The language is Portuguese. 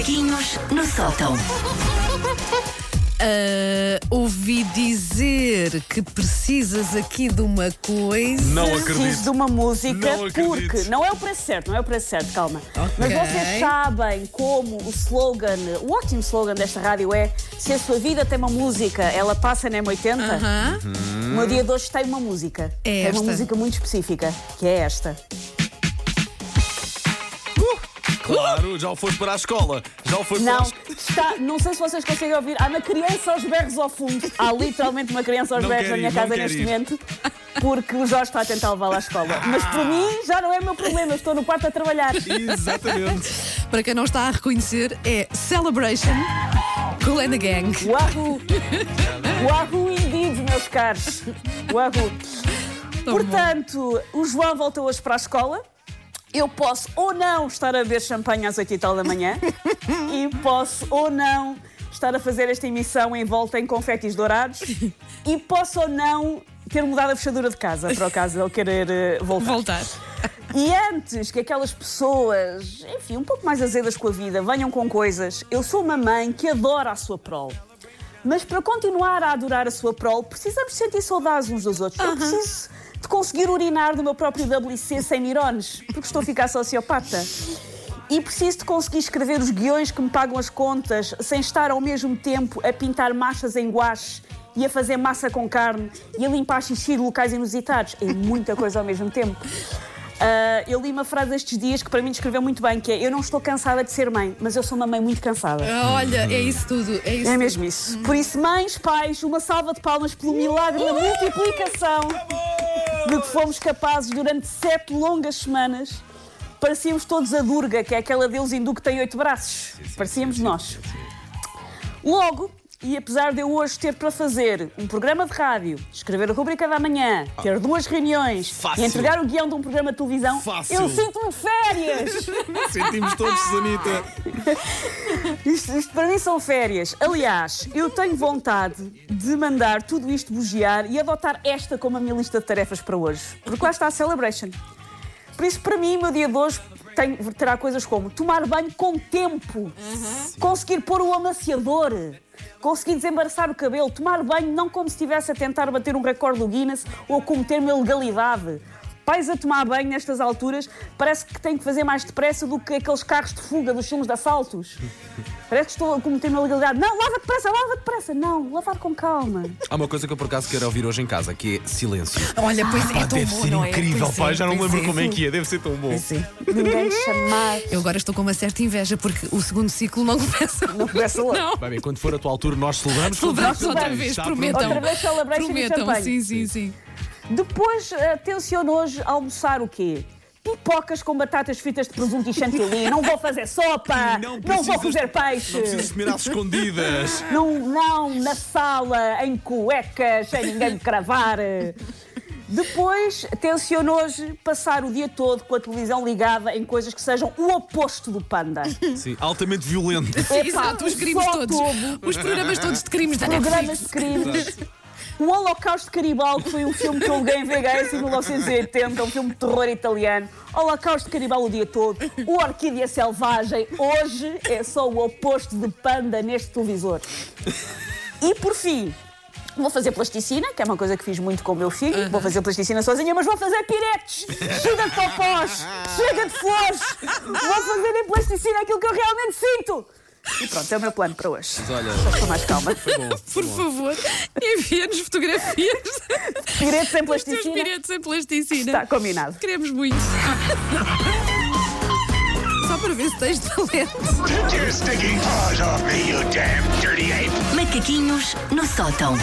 Macaquinhos no sótão. Ah, ouvi dizer que precisas aqui de uma coisa. Não Preciso acredito. de uma música Não acredito. porque não é o preço certo, não é o preço certo, calma. Ok. Mas vocês sabem como o slogan, o ótimo slogan desta rádio é se a sua vida tem uma música, ela passa na M80. Aham. O meu dia de hoje tem uma música. É tem uma esta. música muito específica, que é esta. Claro, já o foste para a escola. Já o foste Não, para a escola. está, não sei se vocês conseguem ouvir. Há uma criança aos berros ao fundo. Há literalmente uma criança aos Não berros na minha ir, casa neste ir. momento. Porque o Jorge está a tentar levá-la à escola. Mas para mim já não é meu problema, estou no quarto a trabalhar. Exatamente. Para quem não está a reconhecer, é Celebration Cool and the Gang. Wahoo! Wahoo indeed, meus caros. Wahoo! Portanto, o João volta hoje para a escola. Eu posso ou não estar a beber champanhe às 8 e tal da manhã e posso ou não estar a fazer esta emissão em volta em confetis dourados e posso ou não ter mudado a fechadura de casa, para o caso de ele querer eh, voltar. Voltar. E antes que aquelas pessoas, enfim, um pouco mais azedas com a vida, venham com coisas, eu sou uma mãe que adora a sua prole. Mas para continuar a adorar a sua prole, precisamos sentir saudades uns dos outros. Eu preciso conseguir urinar no meu próprio WC sem mirones, porque estou a ficar sociopata. E preciso de conseguir escrever os guiões que me pagam as contas sem estar ao mesmo tempo a pintar machas em guache e a fazer massa com carne e a limpar xixi de locais inusitados. É muita coisa ao mesmo tempo. Ah, eu li uma frase estes dias que para mim descreveu muito bem, que é Eu não estou cansada de ser mãe, mas eu sou uma mãe muito cansada. Olha, é isso tudo. É, isso É mesmo isso. Por isso, mães, pais, uma salva de palmas pelo milagre da multiplicação de que fomos capazes durante sete longas semanas. Parecíamos todos a Durga, que é aquela deusa hindu que tem oito braços. Parecíamos nós. Logo, e apesar de eu hoje ter para fazer um programa de rádio, escrever a rubrica da manhã, ter duas reuniões Fácil. e entregar o guião de um programa de televisão, Fácil. eu sinto-me de férias! Sentimos todos, Sanita. Isto, isto para mim são férias. Aliás, eu tenho vontade de mandar tudo isto bugiar e adotar esta como a minha lista de tarefas para hoje. Porque lá está a Celebration. Por isso, para mim, o meu dia de hoje tem, terá coisas como tomar banho com tempo, conseguir pôr o amaciador, conseguir desembaraçar o cabelo, tomar banho não como se estivesse a tentar bater um recorde do Guinness ou cometer uma ilegalidade. Pais a tomar banho nestas alturas parece que têm que fazer mais depressa do que aqueles carros de fuga dos filmes de assaltos. Parece que estou a cometer uma ilegalidade. Não, lava depressa, lava depressa. Não, lavar com calma. Há uma coisa que eu por acaso quero ouvir hoje em casa, que é silêncio. Olha, pois é, Pá, tão deve bom, ser não é? incrível, Pois pai. é, Já não lembro é. como é que é. Deve ser tão bom. É. Ninguém chamar. Eu agora estou com uma certa inveja porque o segundo ciclo não começa. Não começa logo. Não. Vai bem, quando for a tua altura, nós celebramos. Celebramos outra vez, prometam. Outra vez celebration Prometam, sim, sim, sim. Depois, eh, tenciono hoje almoçar o quê? Pipocas com batatas fritas de presunto e chantilly. Não vou fazer sopa. Não, vou precisas- fazer peixe. Não precisas comer às escondidas. Não, não, na sala, em cuecas, sem ninguém me cravar. Depois, tenciono hoje passar o dia todo com a televisão ligada em coisas que sejam o oposto do panda. Sim, altamente violento. Exato, os crimes todos. tudo. Os programas todos de crimes da Programas Netflix. de crimes. O Holocausto Caribal, que foi um filme que eu liguei em VHS em 1980, um filme de terror italiano. Holocausto Caribal o dia todo. O Orquídea Selvagem. Hoje é só o oposto de panda neste televisor. E por fim, vou fazer plasticina, que é uma coisa que fiz muito com o meu filho. Vou fazer plasticina sozinha, mas vou fazer piretes. Chega de popós, chega de flores. Vou fazer em plasticina aquilo que eu realmente sinto. E pronto, é o meu plano para hoje. Mas olha, Com mais calma. foi bom. Por favor, envia-nos fotografias Piretes em teus plasticina. piretes em plasticina. Está combinado. Queremos muito. Só para ver se tens talento. Take your stinking paws off me, you damn dirty ape! Macaquinhos no sótão.